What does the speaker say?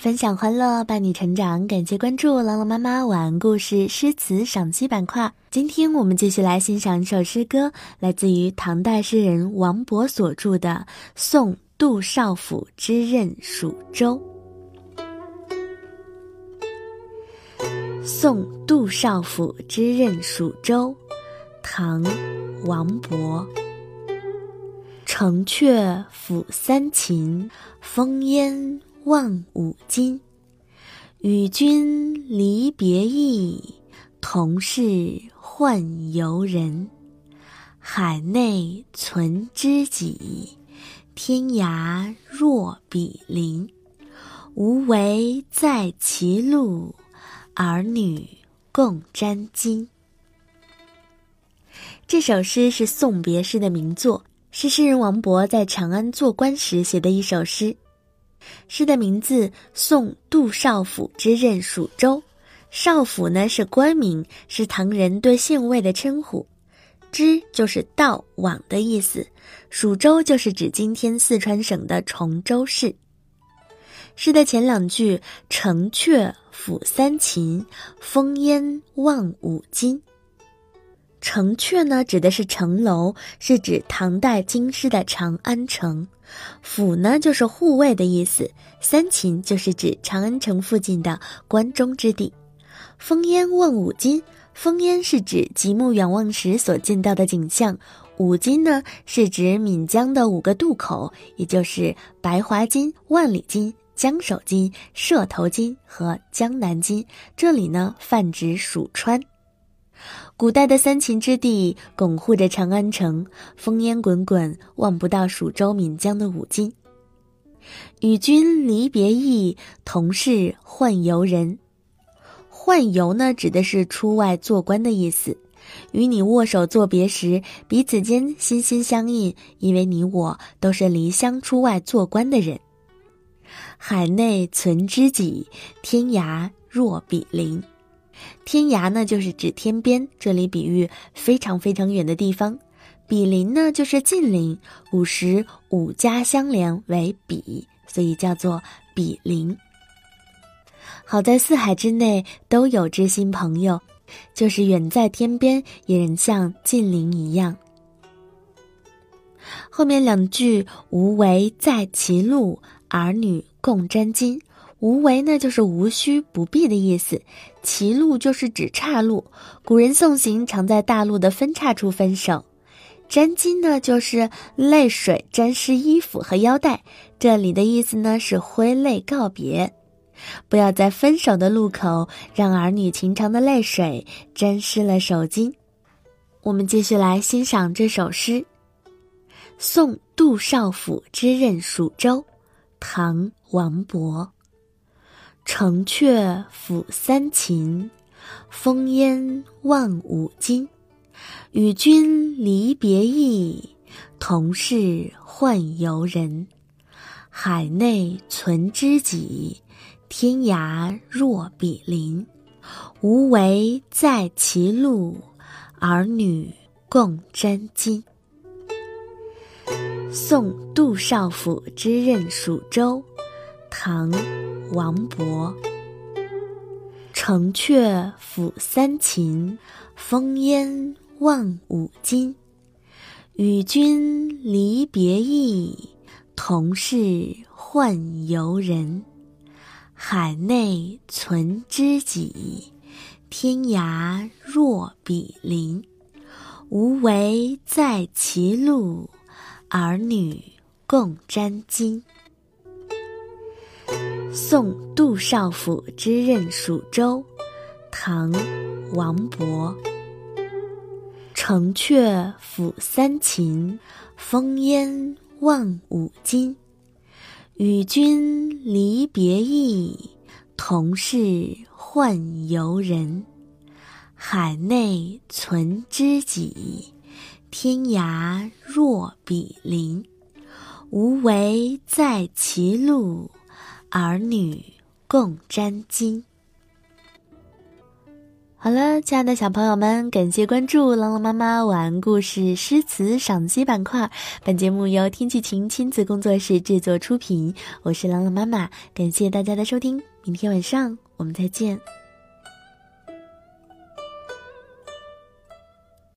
分享欢乐，伴你成长。感谢关注朗朗妈妈晚安故事诗词赏析板块。今天我们继续来欣赏一首诗歌，来自于唐代诗人王勃所著的《送杜少府之任蜀州》。《送杜少府之任蜀州》，唐·王勃。城阙辅三秦，烽烟。望五津，与君离别意，同是宦游人。海内存知己，天涯若比邻。无为在歧路，儿女共沾巾。这首诗是送别诗的名作，是诗人王勃在长安做官时写的一首诗。诗的名字《送杜少府之任蜀州》，少府呢是官名，是唐人对县尉的称呼。之就是到往的意思，蜀州就是指今天四川省的崇州市。诗的前两句“城阙辅三秦，烽烟望五津”，城阙呢指的是城楼，是指唐代京师的长安城。府呢，就是护卫的意思；三秦就是指长安城附近的关中之地。烽烟望五津，烽烟是指极目远望时所见到的景象；五津呢，是指岷江的五个渡口，也就是白华津、万里津、江首津、射头津和江南津。这里呢，泛指蜀川。古代的三秦之地巩护着长安城，烽烟滚滚，望不到蜀州岷江的五津。与君离别意，同是宦游人。宦游呢，指的是出外做官的意思。与你握手作别时，彼此间心心相印，因为你我都是离乡出外做官的人。海内存知己，天涯若比邻。天涯呢，就是指天边，这里比喻非常非常远的地方；比邻呢，就是近邻。五十五家相连为比，所以叫做比邻。好在四海之内都有知心朋友，就是远在天边，也能像近邻一样。后面两句“无为在歧路，儿女共沾巾”。无为呢，就是无需不必的意思；歧路就是指岔路。古人送行常在大路的分岔处分手。沾巾呢，就是泪水沾湿衣服和腰带。这里的意思呢是挥泪告别，不要在分手的路口让儿女情长的泪水沾湿了手巾。我们继续来欣赏这首诗，《送杜少府之任蜀州》，唐·王勃。城阙辅三秦，风烟望五津。与君离别意，同是宦游人。海内存知己，天涯若比邻。无为在歧路，儿女共沾巾。送杜少府之任蜀州，唐。王勃。城阙辅三秦，烽烟望五津。与君离别意，同是宦游人。海内存知己，天涯若比邻。无为在歧路，儿女共沾巾。送杜少府之任蜀州，唐·王勃。城阙辅三秦，烽烟望五津。与君离别意，同是宦游人。海内存知己，天涯若比邻。无为在歧路。儿女共沾巾。好了，亲爱的小朋友们，感谢关注朗朗妈妈晚安故事诗词赏析板块。本节目由天气晴亲子工作室制作出品，我是朗朗妈妈，感谢大家的收听，明天晚上我们再见。